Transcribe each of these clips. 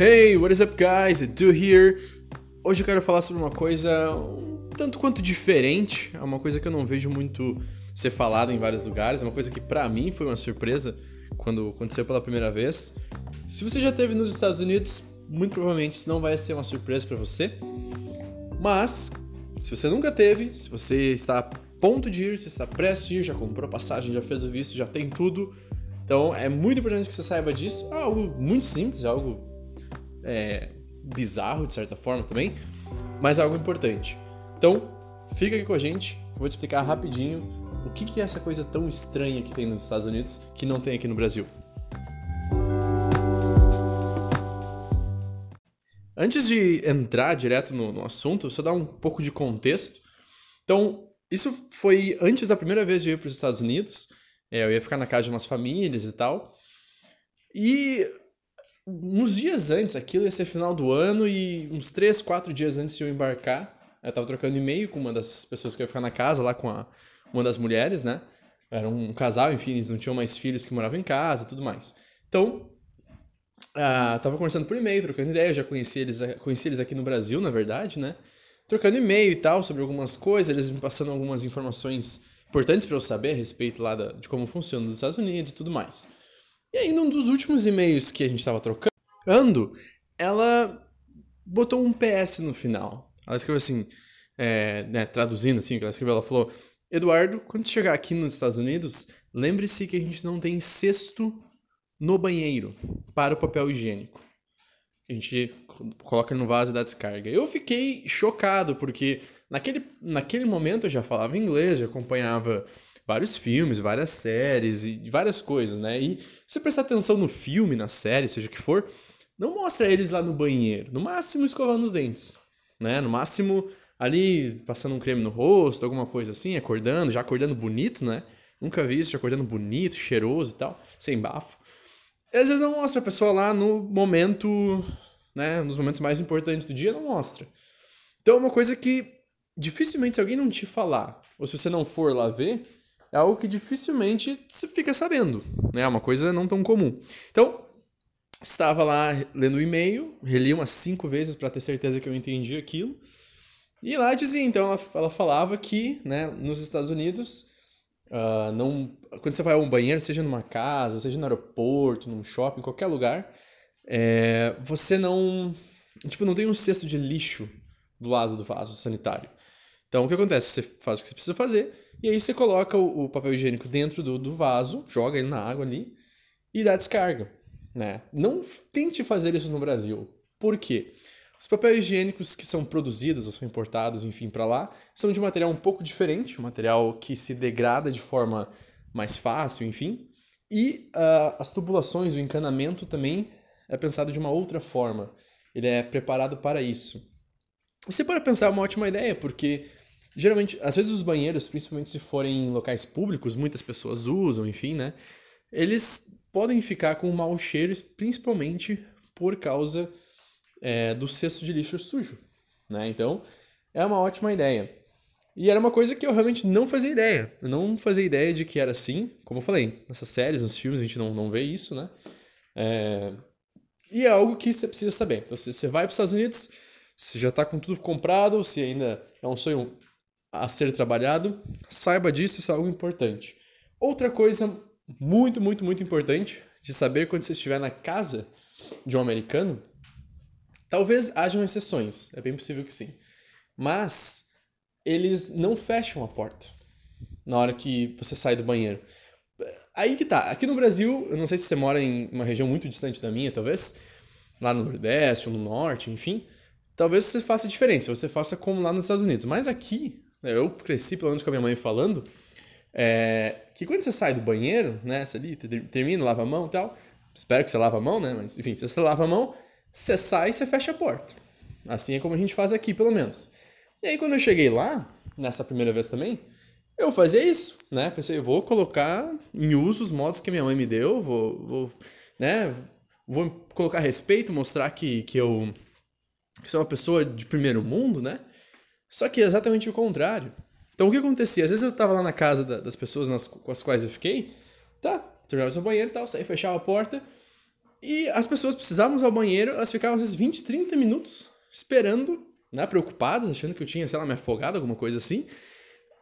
Hey, what is up, guys? Do here. Hoje eu quero falar sobre uma coisa um tanto quanto diferente, é uma coisa que eu não vejo muito ser falada em vários lugares, é uma coisa que para mim foi uma surpresa quando aconteceu pela primeira vez. Se você já esteve nos Estados Unidos, muito provavelmente isso não vai ser uma surpresa para você. Mas, se você nunca teve, se você está a ponto de ir, se está prestes a ir, já comprou passagem, já fez o visto, já tem tudo, então é muito importante que você saiba disso. É algo muito simples, é algo é, bizarro de certa forma também, mas é algo importante. Então, fica aqui com a gente, eu vou te explicar rapidinho o que, que é essa coisa tão estranha que tem nos Estados Unidos que não tem aqui no Brasil. Antes de entrar direto no, no assunto, só dar um pouco de contexto. Então, isso foi antes da primeira vez de ir para os Estados Unidos. É, eu ia ficar na casa de umas famílias e tal. E uns dias antes, aquilo ia ser final do ano e uns três, quatro dias antes de eu embarcar, eu tava trocando e-mail com uma das pessoas que ia ficar na casa, lá com a, uma das mulheres, né? Era um casal, enfim, eles não tinham mais filhos que moravam em casa e tudo mais. Então, uh, tava conversando por e-mail, trocando ideia, já conheci eles, conheci eles aqui no Brasil, na verdade, né? Trocando e-mail e tal sobre algumas coisas, eles me passando algumas informações importantes para eu saber a respeito lá da, de como funciona nos Estados Unidos e tudo mais. E aí, num dos últimos e-mails que a gente estava trocando, ela botou um PS no final. Ela escreveu assim, é, né, traduzindo assim, que ela escreveu, ela falou: Eduardo, quando chegar aqui nos Estados Unidos, lembre-se que a gente não tem cesto no banheiro para o papel higiênico. A gente coloca no vaso e dá descarga. Eu fiquei chocado, porque naquele, naquele momento eu já falava inglês, já acompanhava vários filmes, várias séries e várias coisas, né? E se prestar atenção no filme, na série, seja o que for, não mostra eles lá no banheiro. No máximo escovando os dentes, né? No máximo ali passando um creme no rosto, alguma coisa assim, acordando, já acordando bonito, né? Nunca vi isso, já acordando bonito, cheiroso e tal, sem bafo. E às vezes não mostra a pessoa lá no momento, né? Nos momentos mais importantes do dia, não mostra. Então é uma coisa que dificilmente, se alguém não te falar, ou se você não for lá ver, é algo que dificilmente você fica sabendo, né? É uma coisa não tão comum. Então, estava lá lendo o e-mail, reli umas cinco vezes para ter certeza que eu entendi aquilo. E lá dizia, então, ela, ela falava que, né, nos Estados Unidos, uh, não, quando você vai a um banheiro, seja numa casa, seja no aeroporto, num shopping, qualquer lugar, é, você não, tipo, não tem um cesto de lixo do lado do vaso sanitário. Então, o que acontece? Você faz o que você precisa fazer, e aí você coloca o, o papel higiênico dentro do, do vaso, joga ele na água ali, e dá descarga. Né? Não tente fazer isso no Brasil. Por quê? Os papéis higiênicos que são produzidos ou são importados, enfim, para lá, são de material um pouco diferente, um material que se degrada de forma mais fácil, enfim. E uh, as tubulações, o encanamento também é pensado de uma outra forma. Ele é preparado para isso. Você pode pensar, é uma ótima ideia, porque Geralmente, às vezes os banheiros, principalmente se forem em locais públicos, muitas pessoas usam, enfim, né? Eles podem ficar com mau cheiro, principalmente por causa é, do cesto de lixo sujo, né? Então, é uma ótima ideia. E era uma coisa que eu realmente não fazia ideia. Eu não fazia ideia de que era assim. Como eu falei, nessas séries, nos filmes, a gente não, não vê isso, né? É... E é algo que você precisa saber. Então, você vai para os Estados Unidos, você já está com tudo comprado, se ainda é um sonho a ser trabalhado, saiba disso, isso é algo importante. Outra coisa muito, muito, muito importante de saber quando você estiver na casa de um americano, talvez hajam exceções, é bem possível que sim, mas eles não fecham a porta na hora que você sai do banheiro. Aí que tá, aqui no Brasil, eu não sei se você mora em uma região muito distante da minha, talvez, lá no Nordeste ou no Norte, enfim, talvez você faça diferente, você faça como lá nos Estados Unidos, mas aqui eu cresci pelo menos com a minha mãe falando, é, que quando você sai do banheiro, né, você ali termina, lava a mão e tal, espero que você lave a mão, né, mas enfim, se você lava a mão, você sai e você fecha a porta. Assim é como a gente faz aqui, pelo menos. E aí quando eu cheguei lá, nessa primeira vez também, eu fazia isso, né, pensei, eu vou colocar em uso os modos que minha mãe me deu, vou, vou né, vou colocar respeito, mostrar que, que eu que sou uma pessoa de primeiro mundo, né, só que é exatamente o contrário. Então o que acontecia? Às vezes eu tava lá na casa das pessoas nas, com as quais eu fiquei, tá, terminava o banheiro e tal, saí, fechava a porta, E as pessoas precisavam usar o banheiro, elas ficavam às vezes 20, 30 minutos esperando, né, preocupadas, achando que eu tinha, sei lá, me afogado, alguma coisa assim,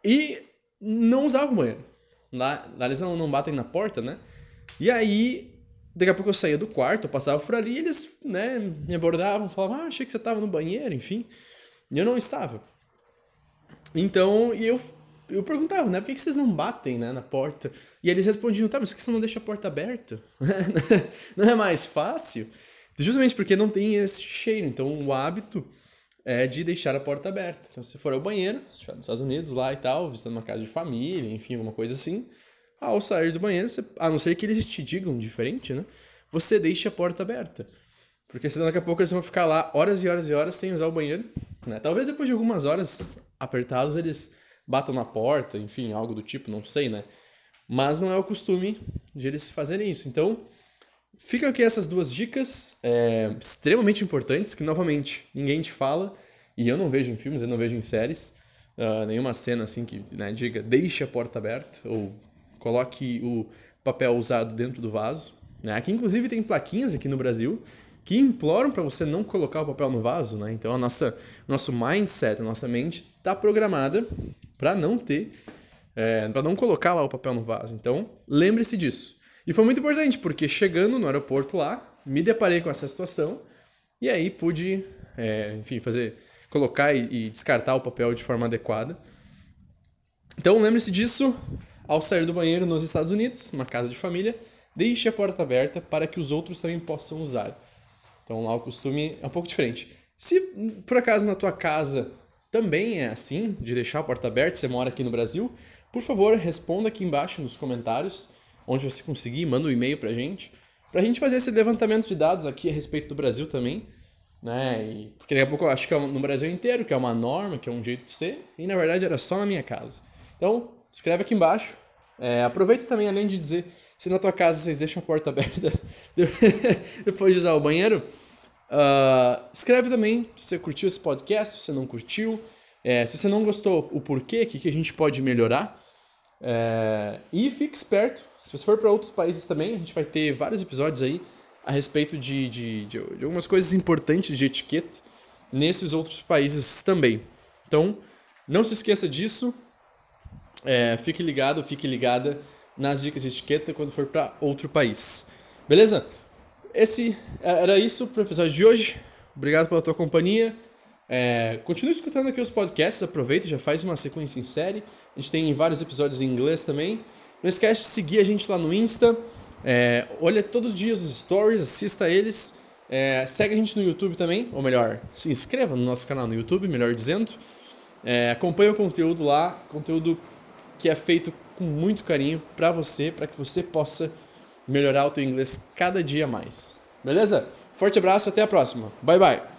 e não usavam o banheiro. Lá, lá eles não, não batem na porta, né? E aí, daqui a pouco eu saía do quarto, passava por ali, e eles, né, me abordavam, falavam, ah, achei que você estava no banheiro, enfim. E eu não estava. Então, e eu, eu perguntava, né, por que, vocês não batem, né, na porta? E eles respondiam, tá, mas por que você não deixa a porta aberta? não é mais fácil? Justamente porque não tem esse cheiro. Então, o hábito é de deixar a porta aberta. Então, se for ao banheiro, se estiver nos Estados Unidos lá e tal, visitando uma casa de família, enfim, alguma coisa assim, ao sair do banheiro, você, a não ser que eles te digam diferente, né? Você deixa a porta aberta. Porque senão daqui a pouco eles vão ficar lá horas e horas e horas sem usar o banheiro. Né? Talvez depois de algumas horas apertados eles batam na porta, enfim, algo do tipo, não sei, né? Mas não é o costume de eles fazerem isso. Então, ficam aqui essas duas dicas é, extremamente importantes que, novamente, ninguém te fala. E eu não vejo em filmes, eu não vejo em séries. Uh, nenhuma cena assim que né, diga deixe a porta aberta ou coloque o papel usado dentro do vaso. Né? Aqui, inclusive, tem plaquinhas aqui no Brasil que imploram para você não colocar o papel no vaso, né? Então a nossa nosso mindset, a nossa mente está programada para não ter, é, para não colocar lá o papel no vaso. Então lembre-se disso. E foi muito importante porque chegando no aeroporto lá, me deparei com essa situação e aí pude, é, enfim, fazer, colocar e, e descartar o papel de forma adequada. Então lembre-se disso ao sair do banheiro nos Estados Unidos, numa casa de família, deixe a porta aberta para que os outros também possam usar. Então lá o costume é um pouco diferente. Se por acaso na tua casa também é assim, de deixar a porta aberta, você mora aqui no Brasil, por favor, responda aqui embaixo nos comentários, onde você conseguir, manda um e-mail pra gente, pra gente fazer esse levantamento de dados aqui a respeito do Brasil também, né? E, porque daqui a pouco eu acho que é no Brasil inteiro, que é uma norma, que é um jeito de ser, e na verdade era só na minha casa. Então, escreve aqui embaixo. É, aproveita também, além de dizer se na tua casa vocês deixam a porta aberta depois de usar o banheiro, uh, escreve também se você curtiu esse podcast, se você não curtiu, é, se você não gostou, o porquê, o que, que a gente pode melhorar. É, e fique esperto, se você for para outros países também, a gente vai ter vários episódios aí a respeito de, de, de, de algumas coisas importantes de etiqueta nesses outros países também. Então, não se esqueça disso. É, fique ligado, fique ligada nas dicas de etiqueta quando for para outro país. Beleza? Esse é, era isso para o episódio de hoje. Obrigado pela tua companhia. É, continue escutando aqui os podcasts, aproveita, já faz uma sequência em série. A gente tem vários episódios em inglês também. Não esquece de seguir a gente lá no Insta. É, olha todos os dias os stories, assista eles. É, segue a gente no YouTube também, ou melhor, se inscreva no nosso canal no YouTube, melhor dizendo. É, acompanhe o conteúdo lá, conteúdo que é feito com muito carinho para você, para que você possa melhorar o teu inglês cada dia mais. Beleza? Forte abraço, até a próxima. Bye bye.